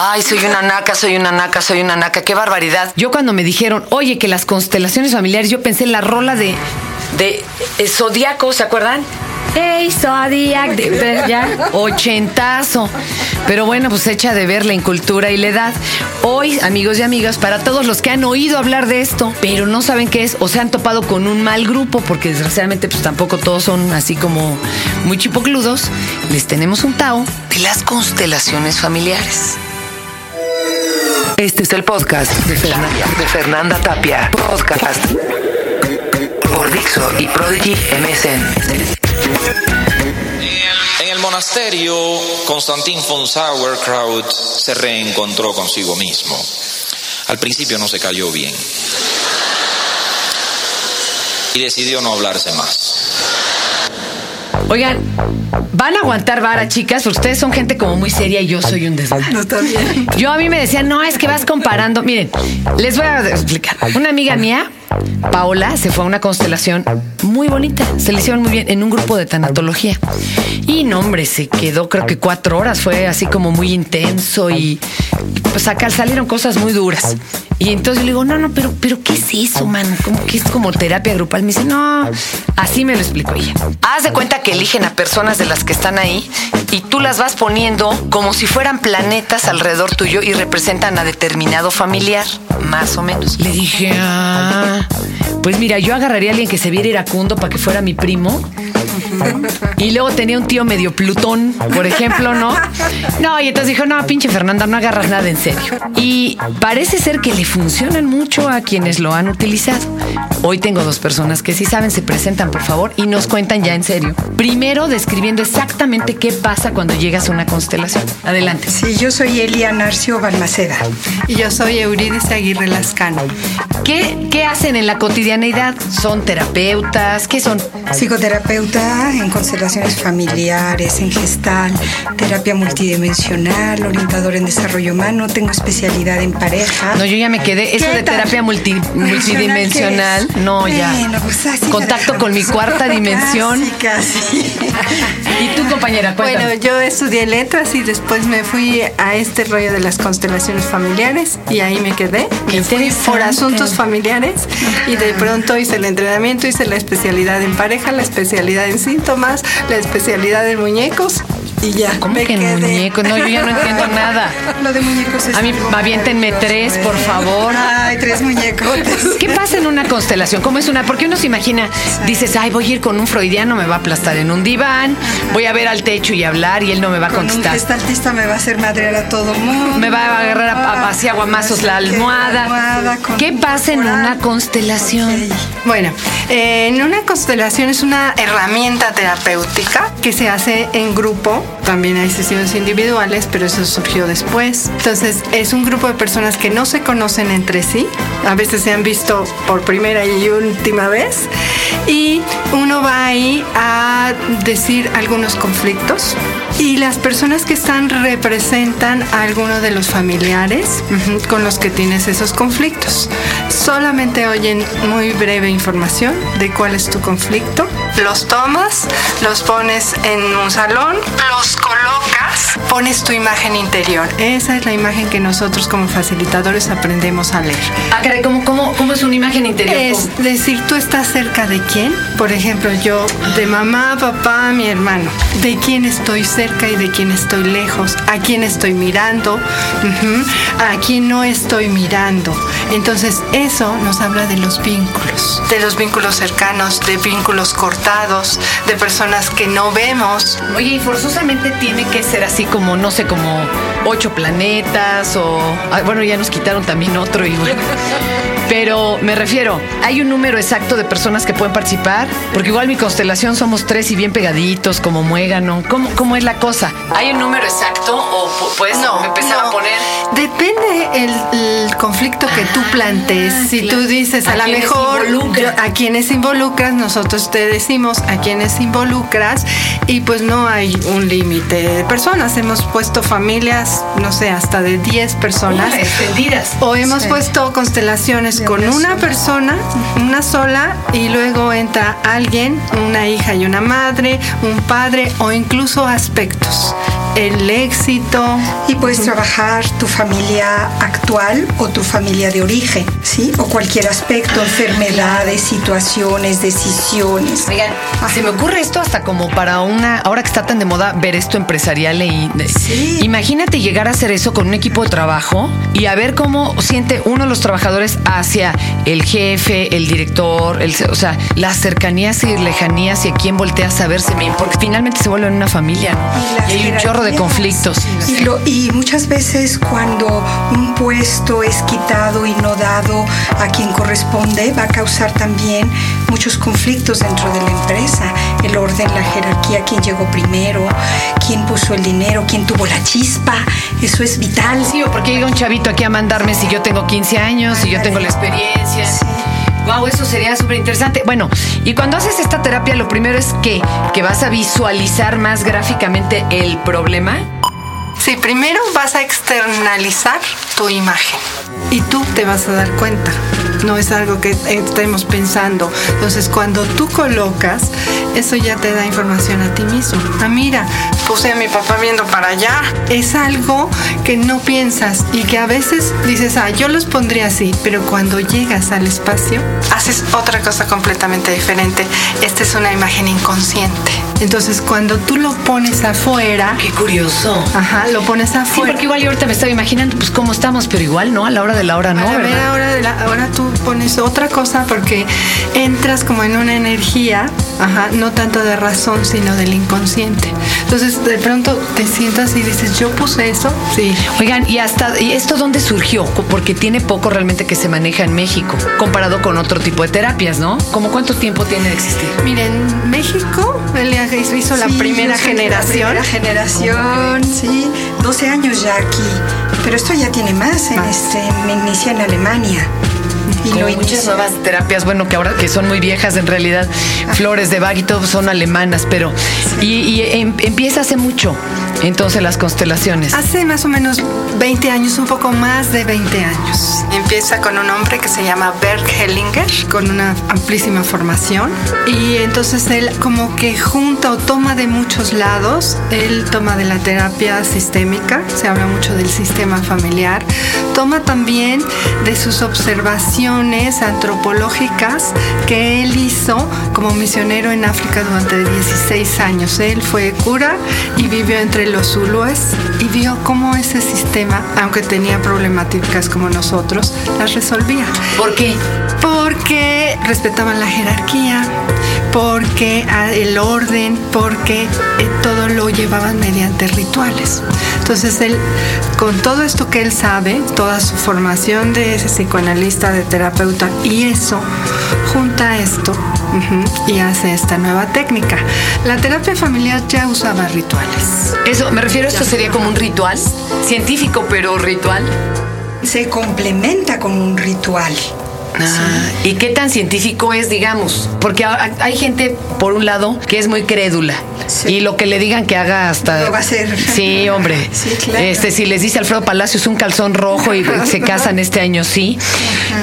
Ay, soy una naca, soy una naca, soy una naca. Qué barbaridad. Yo cuando me dijeron, oye, que las constelaciones familiares, yo pensé en la rola de, de eh, Zodíaco, ¿se acuerdan? Hey, Zodiac, ya, ochentazo. Pero bueno, pues echa de ver la incultura y la edad. Hoy, amigos y amigas, para todos los que han oído hablar de esto, pero no saben qué es, o se han topado con un mal grupo, porque desgraciadamente pues tampoco todos son así como muy chipocludos, les tenemos un Tao de las constelaciones familiares. Este es el podcast de Fernanda, Tapia. Podcast por Dixo y Prodigy MSN. En el monasterio, Constantin von Sauerkraut se reencontró consigo mismo. Al principio no se cayó bien. Y decidió no hablarse más. Oigan, van a aguantar vara, chicas, porque ustedes son gente como muy seria y yo soy un desmadre. No está bien. Yo a mí me decían, no, es que vas comparando. Miren, les voy a explicar. Una amiga mía, Paola, se fue a una constelación muy bonita. Se le hicieron muy bien en un grupo de tanatología. Y no, hombre, se quedó creo que cuatro horas. Fue así como muy intenso y pues acá salieron cosas muy duras. Y entonces yo le digo, no, no, pero, pero ¿qué es eso, man? ¿Cómo que es como terapia grupal? Me dice, no, así me lo explicó ella. Haz de cuenta que eligen a personas de las que están ahí y tú las vas poniendo como si fueran planetas alrededor tuyo y representan a determinado familiar, más o menos. Le dije, ah, pues mira, yo agarraría a alguien que se viera iracundo para que fuera mi primo. Y luego tenía un tío medio Plutón, por ejemplo, ¿no? No, y entonces dijo, no, pinche Fernanda, no agarras nada en serio. Y parece ser que le funcionan mucho a quienes lo han utilizado. Hoy tengo dos personas que sí saben, se presentan, por favor, y nos cuentan ya en serio. Primero, describiendo exactamente qué pasa cuando llegas a una constelación. Adelante. Sí, yo soy Elia Narcio Balmaceda. Y yo soy Eurídice Aguirre Lascano. ¿Qué, ¿Qué hacen en la cotidianeidad? ¿Son terapeutas? ¿Qué son? Psicoterapeuta en constelaciones familiares, en gestal, terapia multidimensional, orientador en desarrollo humano, tengo especialidad en pareja. No, yo ya me quedé. Eso ¿Qué de tal? terapia multi- multidimensional, no, ya. Bueno, pues Contacto con mi cuarta dimensión. Casi, casi. ¿Y tú, compañera? Bueno, Cuéntame. yo estudié letras y después me fui a este rollo de las constelaciones familiares y ahí me quedé. Por asuntos familiares y de pronto hice el entrenamiento, hice la especialidad en pareja, la especialidad en síntomas, la especialidad en muñecos y ya. ¿Cómo me que quedé. muñecos? No, yo ya no entiendo nada. Lo de muñecos es A mí, aviéntenme tres, por favor. Ay, tres muñecotes. ¿Qué pasa en una constelación? ¿Cómo es una? Porque uno se imagina, dices, ay, voy a ir con un freudiano, me va a aplastar en un diván, voy a ver al techo y hablar y él no me va a Con un contestar. gestaltista me va a hacer madrear a todo mundo. Me va a agarrar a, a, así aguamazos la almohada. con ¿Qué pasa en una constelación? Bueno, eh, en una constelación es una herramienta terapéutica que se hace en grupo. También hay sesiones individuales, pero eso surgió después. Entonces, es un grupo de personas que no se conocen entre sí. A veces se han visto por primera y última vez. Y uno va ahí a decir algunos conflictos. Y las personas que están representan a alguno de los familiares con los que tienes esos conflictos. Solamente oyen muy breve información de cuál es tu conflicto. Los tomas, los pones en un salón, los pones tu imagen interior. Esa es la imagen que nosotros como facilitadores aprendemos a leer. Ah, caray, ¿cómo, cómo, cómo es una imagen interior? Es decir, tú estás cerca de quién. Por ejemplo, yo de mamá, papá, mi hermano. De quién estoy cerca y de quién estoy lejos. A quién estoy mirando. A quién no estoy mirando. Entonces, eso nos habla de los vínculos. De los vínculos cercanos, de vínculos cortados, de personas que no vemos. Oye, y forzosamente tiene que ser así como, no sé, como ocho planetas o... ah, bueno, ya nos quitaron también otro y bueno. Pero me refiero, ¿hay un número exacto de personas que pueden participar? Porque igual mi constelación somos tres y bien pegaditos, como muégano. ¿Cómo, cómo es la cosa? ¿Hay un número exacto o pu- puedes empezar a no. poner? Depende el, el conflicto que tú plantees. si claro. tú dices, a, ¿A lo mejor yo- a quienes involucras, nosotros te decimos a quienes involucras y pues no hay un límite de personas. Hemos puesto familias, no sé, hasta de 10 personas. Ah, extendidas. O hemos Sí. puesto constelaciones De con una persona, una sola, y luego entra alguien, una hija y una madre, un padre o incluso aspectos. El éxito. Y puedes trabajar tu familia actual o tu familia de origen, ¿sí? O cualquier aspecto, enfermedades, situaciones, decisiones. Oigan, se me ocurre esto hasta como para una, ahora que está tan de moda ver esto empresarial y Sí. imagínate llegar a hacer eso con un equipo de trabajo y a ver cómo siente uno de los trabajadores hacia el jefe, el director, el, o sea, las cercanías y lejanías y a quién volteas a verse, porque finalmente se vuelven una familia ¿no? las y, hay un chorro de conflictos. Y, lo- y muchas veces cuando un puesto es quitado y no dado a quien corresponde, va a causar también muchos conflictos dentro de la empresa. El orden, la jerarquía, quién llegó primero, quién puso el dinero, quién tuvo la chispa. Eso es vital. Sí, o porque llega un chavito aquí a mandarme si yo tengo 15 años, si yo tengo la experiencia. Wow, eso sería súper interesante. Bueno, y cuando haces esta terapia, lo primero es que, que vas a visualizar más gráficamente el problema. Sí, primero vas a externalizar tu imagen y tú te vas a dar cuenta. No es algo que estemos pensando. Entonces, cuando tú colocas, eso ya te da información a ti mismo. Ah, mira, puse a mi papá viendo para allá. Es algo que no piensas y que a veces dices, ah, yo los pondría así, pero cuando llegas al espacio, haces otra cosa completamente diferente. Esta es una imagen inconsciente. Entonces, cuando tú lo pones afuera, Qué curioso. Ajá, lo pones Sí, afuera. porque igual yo ahorita me estaba imaginando, pues cómo estamos, pero igual no, a la hora de la hora no, a la ¿verdad? hora de la- ahora tú pones otra cosa porque entras como en una energía, ajá, no tanto de razón, sino del inconsciente. Entonces, de pronto te sientas y dices, yo puse eso, sí. Oigan, ¿y hasta y esto dónde surgió? Porque tiene poco realmente que se maneja en México, comparado con otro tipo de terapias, ¿no? ¿Cómo cuánto tiempo tiene de existir? Miren, México, él hizo la primera generación. La primera generación, sí. 12 años ya aquí. Pero esto ya tiene más. En este, me inicié en Alemania. Y Como muchas nuevas terapias, bueno, que ahora que son muy viejas en realidad, flores de Bach y todo son alemanas, pero y, y em- empieza hace mucho, entonces las constelaciones. Hace más o menos 20 años, un poco más de 20 años. Empieza con un hombre que se llama Bert Hellinger, con una amplísima formación. Y entonces él como que junta o toma de muchos lados. Él toma de la terapia sistémica, se habla mucho del sistema familiar. Toma también de sus observaciones antropológicas que él hizo como misionero en África durante 16 años. Él fue cura y vivió entre los zulúes y vio cómo ese sistema, aunque tenía problemáticas como nosotros, las resolvía. ¿Por qué? Porque respetaban la jerarquía, porque ah, el orden, porque eh, todo lo llevaban mediante rituales. Entonces él, con todo esto que él sabe, toda su formación de ese psicoanalista, de terapeuta, y eso, junta esto y hace esta nueva técnica. La terapia familiar ya usaba rituales. Eso, me refiero, esto sería como un ritual científico, pero ritual. Se complementa con un ritual. Ah, ¿Y qué tan científico es, digamos? Porque hay gente, por un lado, que es muy crédula. Sí. Y lo que le digan que haga hasta. Lo va a hacer. Sí, hombre. Sí, claro. Este, si les dice Alfredo Palacios un calzón rojo y se casan este año, sí.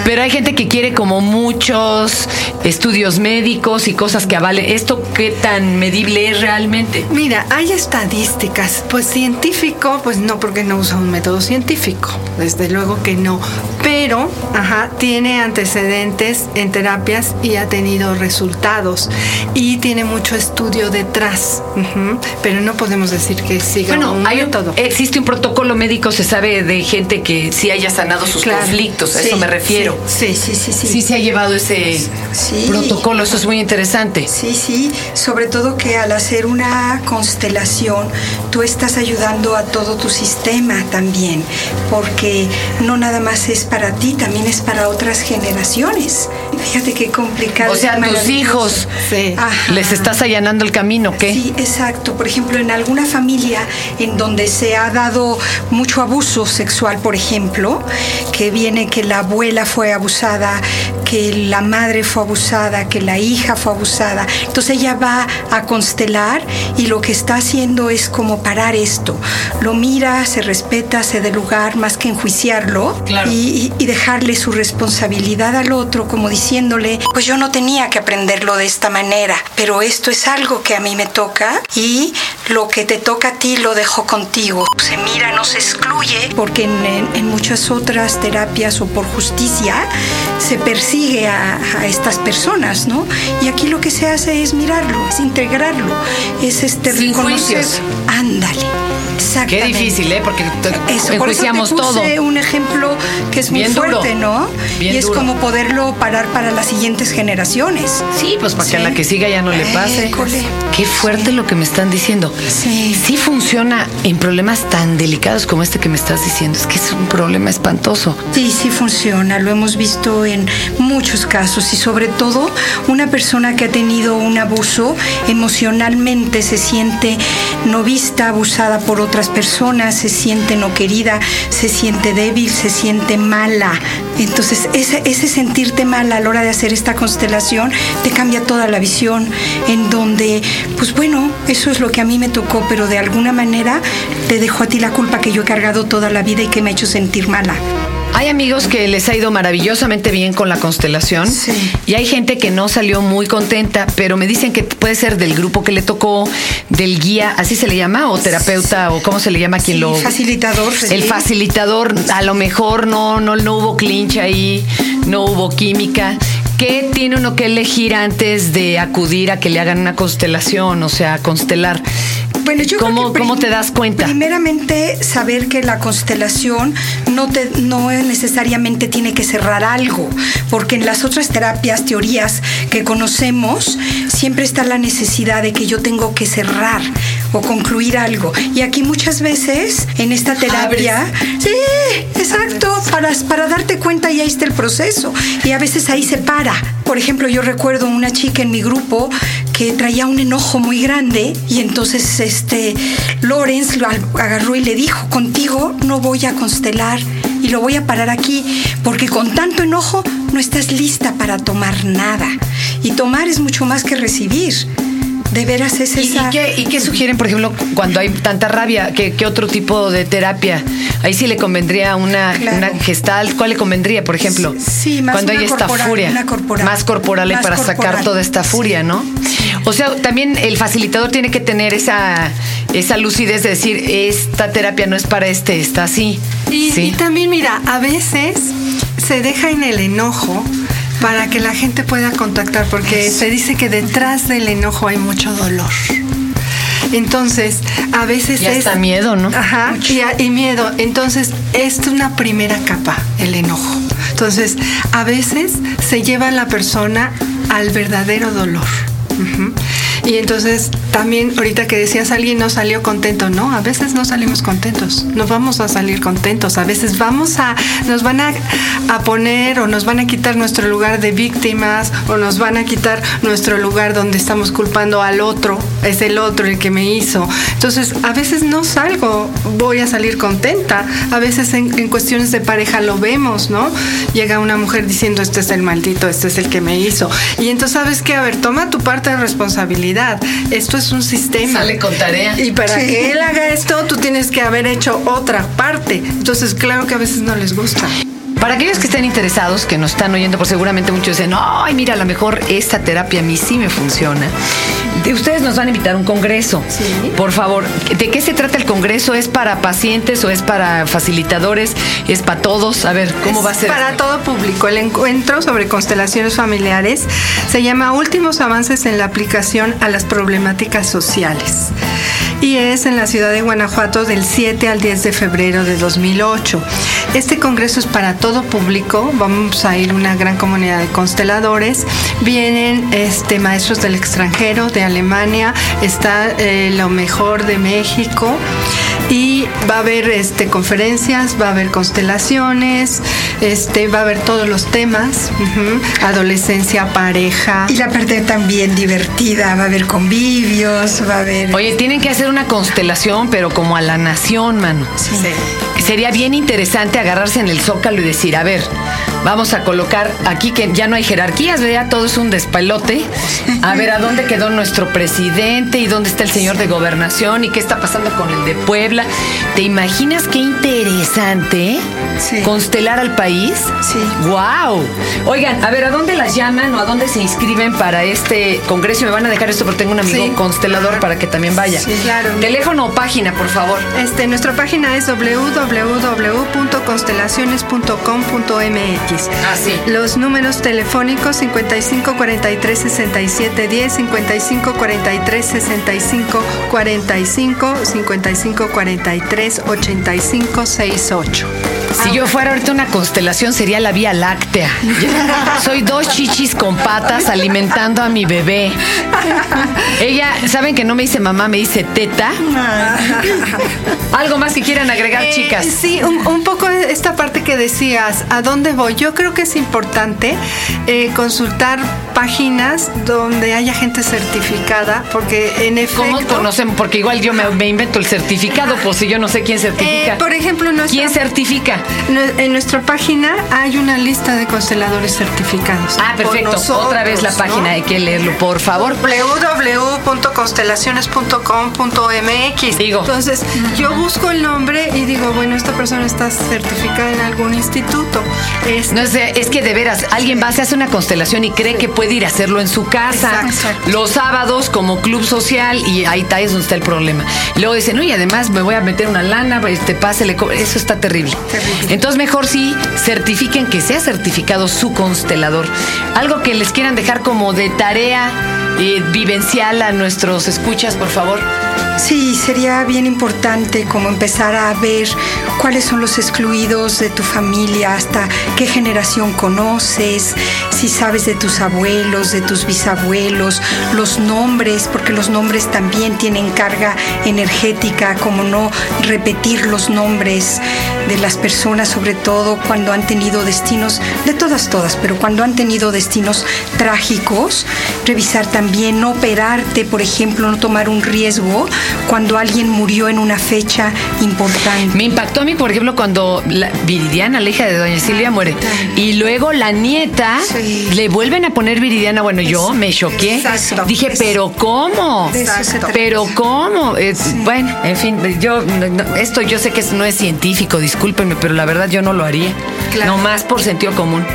Pero hay gente que quiere como muchos estudios médicos y cosas que avalen. ¿Esto qué tan medible es realmente? Mira, hay estadísticas, pues científico, pues no, porque no usa un método científico, desde luego que no, pero, ajá, tiene antecedentes en terapias y ha tenido resultados y tiene mucho estudio detrás, pero no podemos decir que siga Bueno, un hay un- método. existe un protocolo médico, se sabe de gente que sí haya sanado sus Claro. conflictos, a Sí, eso me refiero. Sí, sí, sí, sí. Sí se ha llevado ese Sí. protocolo, eso es muy interesante. Sí, sí, sobre todo que al hacer una constelación tú estás ayudando a todo tu sistema también, porque no nada más es para ti, también es para otras generaciones. Fíjate qué complicado. O sea, tus hijos Sí. Les estás allanando el camino, ¿qué? Sí, exacto. Por ejemplo, en alguna familia en donde se ha dado mucho abuso sexual, por ejemplo, que viene que la abuela fue abusada, que la madre fue abusada, que la hija fue abusada. Entonces ella va a constelar y lo que está haciendo es como parar esto. Lo mira, se respeta, se da lugar más que enjuiciarlo Claro. y, y- y dejarle su responsabilidad al otro como diciéndole, pues yo no tenía que aprenderlo de esta manera, pero esto es algo que a mí me toca y lo que te toca a ti lo dejo contigo. Se mira, no se excluye, porque en, en muchas otras terapias o por justicia se persigue a, a, estas personas, ¿no? Y aquí lo que se hace es mirarlo, es integrarlo, es este Sin reconocer. juicios. Ándale. Qué difícil, ¿eh? Porque Eso, por eso te puse todo. un ejemplo que es muy Bien duro. fuerte, ¿no? Bien y es duro. como poderlo parar para las siguientes generaciones. Sí, pues para que a la que siga ya no le pase. École. Qué fuerte lo que me están diciendo. Sí. Sí funciona en problemas tan delicados como este que me estás diciendo. Es que es un problema espantoso. Sí, sí funciona, lo hemos visto en muchos casos y sobre todo una persona que ha tenido un abuso emocionalmente se siente no vista, abusada por otras personas, se siente no querida, se siente débil, se siente mala. Entonces ese, ese sentirte mala a la hora de hacer esta constelación te cambia toda la visión en donde, pues bueno, eso es lo que a mí me tocó, pero de alguna manera te dejo a ti la culpa que yo he cargado toda la vida y que me ha hecho sentir mala. Hay amigos que les ha ido maravillosamente bien con la constelación Sí. y hay gente que no salió muy contenta, pero me dicen que puede ser del grupo que le tocó, del guía, así se le llama, o terapeuta, o cómo se le llama a quien Sí, lo... facilitador, El facilitador, a lo mejor no, no, no hubo clinch ahí, no hubo química. ¿Qué tiene uno que elegir antes de acudir a que le hagan una constelación, o sea, constelar? Bueno, yo creo ¿Cómo, que ¿Cómo te das cuenta? Primeramente, saber que la constelación no, te, no necesariamente tiene que cerrar algo, porque en las otras terapias, teorías que conocemos, siempre está la necesidad de que yo tengo que cerrar o concluir algo. Y aquí muchas veces, en esta terapia, sí, exacto, para, para darte cuenta y ahí está el proceso. Y a veces ahí se para. Por ejemplo, yo recuerdo una chica en mi grupo que traía un enojo muy grande y entonces este Lorenz lo agarró y le dijo, contigo no voy a constelar y lo voy a parar aquí porque con tanto enojo no estás lista para tomar nada. Y tomar es mucho más que recibir. De veras es ¿Y, y esa... qué, y qué sugieren, por ejemplo, cuando hay tanta rabia? ¿Qué, qué otro tipo de terapia? Ahí sí le convendría una, Claro. una gestal. ¿Cuál le convendría, por ejemplo? Sí, más Cuando una hay esta corporal, furia. una corporal. Más corporal y Más para sacar toda esta furia, ¿no? O sea, también el facilitador tiene que tener esa, esa lucidez de decir, esta terapia no es para este, está así. Y, Sí. y también, mira, a veces se deja en el enojo para que la gente pueda contactar, porque se dice que detrás del enojo hay mucho dolor. Entonces, a veces Y es... hasta miedo, ¿no? Ajá, y, a- y miedo. Entonces, es una primera capa, el enojo. Entonces, a veces se lleva a la persona al verdadero dolor. Mm-hmm. Y entonces también ahorita que decías alguien no salió contento, no, a veces no salimos contentos, no vamos a salir contentos, a veces vamos a, nos van a, a poner o nos van a quitar nuestro lugar de víctimas o nos van a quitar nuestro lugar donde estamos culpando al otro, es el otro el que me hizo. Entonces a veces no salgo, voy a salir contenta, a veces en, en cuestiones de pareja lo vemos, ¿no? Llega una mujer diciendo este es el maldito, este es el que me hizo. Y entonces sabes que, a ver, toma tu parte de responsabilidad. Esto es un sistema. Sale con tarea. Y para Sí. que él haga esto, tú tienes que haber hecho otra parte. Entonces, claro que a veces no les gusta. Para aquellos que estén interesados, que nos están oyendo, pues seguramente muchos dicen, ay, mira, a lo mejor esta terapia a mí sí me funciona. De- Ustedes nos van a invitar a un congreso. Sí. Por favor, ¿de qué se trata el congreso? ¿Es para pacientes o es para facilitadores? ¿Es para todos? A ver, ¿cómo Es va a ser? Para todo público. El encuentro sobre constelaciones familiares se llama Últimos avances en la aplicación a las problemáticas sociales. Y es en la ciudad de Guanajuato del 7 al 10 de febrero de 2008. Este congreso es para todo público. Vamos a ir una gran comunidad de consteladores. Vienen este, maestros del extranjero, de Alemania. Está eh, lo mejor de México. Y va a haber este, conferencias, va a haber constelaciones, este, va a haber todos los temas, adolescencia, pareja. Y la parte también divertida, va a haber convivios, va a haber... Oye, tienen que hacer una constelación, pero como a la nación, mano. Sí. Sería bien interesante agarrarse en el zócalo y decir, a ver, Vamos a colocar aquí que ya no hay jerarquías, ¿verdad? Todo es un despelote. A ver, ¿a dónde quedó nuestro presidente? ¿Y dónde está el señor de gobernación? ¿Y qué está pasando con el de Puebla? ¿Te imaginas qué interesante Sí. constelar al país? Sí. ¡Wow! Oigan, a ver, ¿a dónde las llaman o a dónde se inscriben para este congreso? Me van a dejar esto porque tengo un amigo Sí. constelador para que también vaya. Sí, claro. Teléfono o página, por favor. Este, nuestra página es www.constelaciones.com.mx. Ah. Los números telefónicos 55 43 67 10, 55 43 65 45, 55 43 85 68. Si yo fuera ahorita una constelación sería la Vía Láctea. Soy dos chichis con patas alimentando a mi bebé. Ella, ¿saben que no me dice mamá, me dice teta? Algo más que quieran agregar, Eh, chicas. Sí, un, un poco esta parte que decías, ¿a dónde voy? Yo creo que es importante eh, consultar páginas donde haya gente certificada, porque en efecto... ¿Cómo conocemos? Porque igual yo me, me invento el certificado, pues si yo no sé quién certifica. Eh, por ejemplo, nuestra- ¿Quién certifica? En nuestra página hay una lista de consteladores certificados. Ah, perfecto. nosotros, Otra vez la ¿no? página, hay que leerlo, por favor. www.constelaciones.com.mx Digo. Entonces, yo busco el nombre y digo, bueno, esta persona está certificada en algún instituto. Este, No sé, es que de veras, alguien va, se hace una constelación y cree que puede ir a hacerlo en su casa. Exacto. Los sábados como club social y ahí está, es donde está el problema. Luego dicen, no, y además me voy a meter una lana, este pase, le co-". eso está terrible. Terrible. Entonces mejor sí certifiquen que sea certificado su constelador. Algo que les quieran dejar como de tarea eh, vivencial a nuestros escuchas, por favor. Sí, sería bien importante como empezar a ver cuáles son los excluidos de tu familia, hasta qué generación conoces, si sabes de tus abuelos, de tus bisabuelos, los nombres, porque los nombres también tienen carga energética, como no repetir los nombres de las personas, sobre todo cuando han tenido destinos, de todas, todas, pero cuando han tenido destinos trágicos, revisar también, no operarte, por ejemplo, no tomar un riesgo cuando alguien murió en una fecha importante. Me impactó a mí, por ejemplo, cuando la Viridiana, la hija de Doña Silvia, muere. Y luego la nieta Sí. le vuelven a poner Viridiana. Bueno, yo me choqué. Exacto. Dije, pero ¿cómo? Pero ¿cómo? Es- Bueno, en fin, yo no- esto yo sé que no es científico, discúlpenme, pero la verdad yo no lo haría. Claro. No más por sentido común.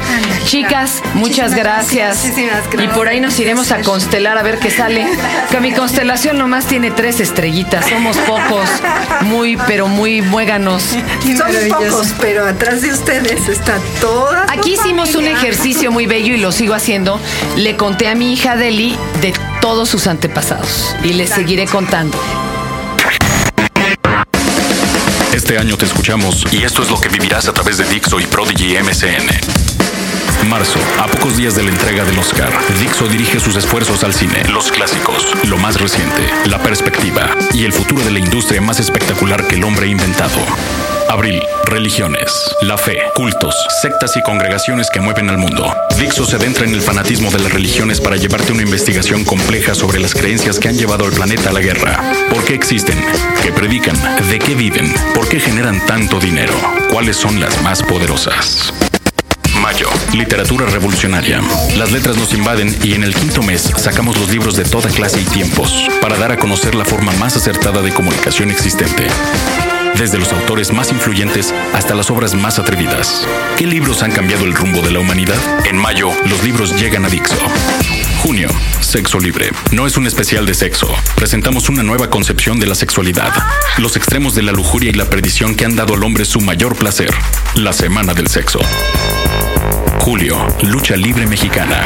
Chicas, claro. muchas Muchísimas gracias. gracias. Muchísimas Y gracias. por ahí nos iremos a constelar a ver qué sale. Que mi constelación nomás tiene tres estrellitas. Somos pocos, muy, pero muy muéganos. Son pocos, pero atrás de ustedes está toda. su Aquí hicimos un ejercicio muy bello y lo sigo haciendo. Le conté a mi hija Deli de todos sus antepasados y le seguiré contando. Este año te escuchamos y esto es lo que vivirás a través de Dixo y Prodigy MSN. Marzo, a pocos días de la entrega del Oscar, Dixo dirige sus esfuerzos al cine, los clásicos, lo más reciente, la perspectiva y el futuro de la industria más espectacular que el hombre ha inventado. Abril, religiones, la fe, cultos, sectas y congregaciones que mueven al mundo. Dixo se adentra en el fanatismo de las religiones para llevarte una investigación compleja sobre las creencias que han llevado al planeta a la guerra. ¿Por qué existen? ¿Qué predican? ¿De qué viven? ¿Por qué generan tanto dinero? ¿Cuáles son las más poderosas? Mayo, literatura revolucionaria. Las letras nos invaden y en el quinto mes sacamos los libros de toda clase y tiempos para dar a conocer la forma más acertada de comunicación existente. Desde los autores más influyentes hasta las obras más atrevidas. ¿Qué libros han cambiado el rumbo de la humanidad? En mayo, los libros llegan a Dixo. Junio, sexo libre. No es un especial de sexo. Presentamos una nueva concepción de la sexualidad. Los extremos de la lujuria y la perdición que han dado al hombre su mayor placer. La semana del sexo. Julio, lucha libre mexicana.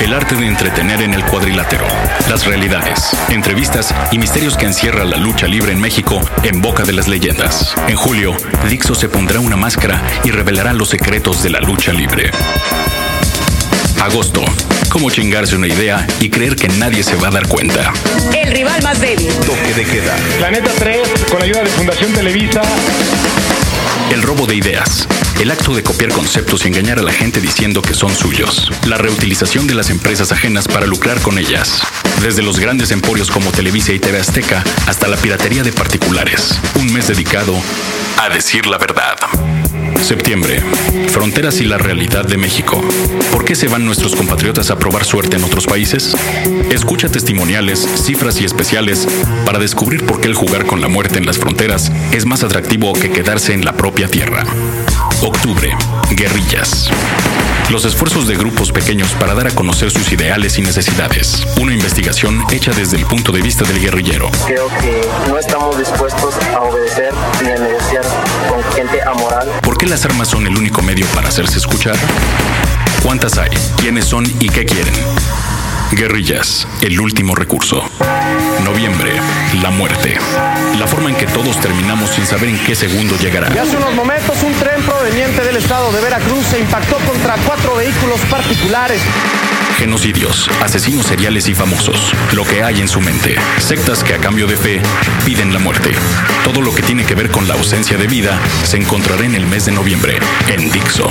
El arte de entretener en el cuadrilátero. Las realidades, entrevistas y misterios que encierra la lucha libre en México en boca de las leyendas. En julio, Dixo se pondrá una máscara y revelará los secretos de la lucha libre. Agosto. Cómo chingarse una idea y creer que nadie se va a dar cuenta. El rival más débil. Toque de queda. Planeta 3, con la ayuda de Fundación Televisa, El robo de ideas. El acto de copiar conceptos y engañar a la gente diciendo que son suyos. La reutilización de las empresas ajenas para lucrar con ellas. Desde los grandes emporios como Televisa y TV Azteca hasta la piratería de particulares. Un mes dedicado a decir la verdad. Septiembre. Fronteras y la realidad de México. ¿Por qué se van nuestros compatriotas a probar suerte en otros países? Escucha testimoniales, cifras y especiales para descubrir por qué el jugar con la muerte en las fronteras es más atractivo que quedarse en la propia tierra. Octubre. Guerrillas. Los esfuerzos de grupos pequeños para dar a conocer sus ideales y necesidades. Una investigación hecha desde el punto de vista del guerrillero. Creo que no estamos dispuestos a obedecer ni a negociar con gente amoral. ¿Por qué las armas son el único medio para hacerse escuchar? ¿Cuántas hay? ¿Quiénes son y qué quieren? Guerrillas, el último recurso. Noviembre, la muerte. La forma en que todos terminamos sin saber en qué segundo llegará. Y hace unos momentos un tren proveniente del estado de Veracruz se impactó contra cuatro vehículos particulares. Genocidios, asesinos seriales y famosos. Lo que hay en su mente. Sectas que a cambio de fe piden la muerte. Todo lo que tiene que ver con la ausencia de vida se encontrará en el mes de noviembre, en Dixo.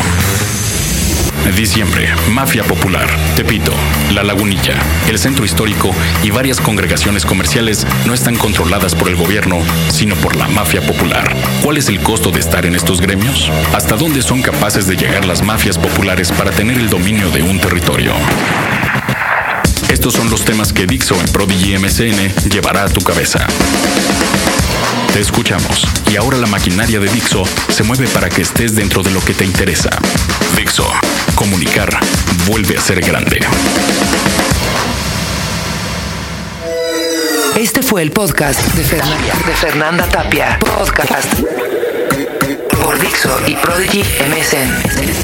Diciembre, Mafia Popular, Tepito, La Lagunilla, el centro histórico y varias congregaciones comerciales no están controladas por el gobierno, sino por la mafia popular. ¿Cuál es el costo de estar en estos gremios? ¿Hasta dónde son capaces de llegar las mafias populares para tener el dominio de un territorio? Estos son los temas que Dixo en Prodigy MCN llevará a tu cabeza. Te escuchamos y ahora la maquinaria de Dixo se mueve para que estés dentro de lo que te interesa. Dixo, comunicar vuelve a ser grande. Este fue el podcast de Fernanda, de Fernanda Tapia. Podcast por Dixo y Prodigy MSN.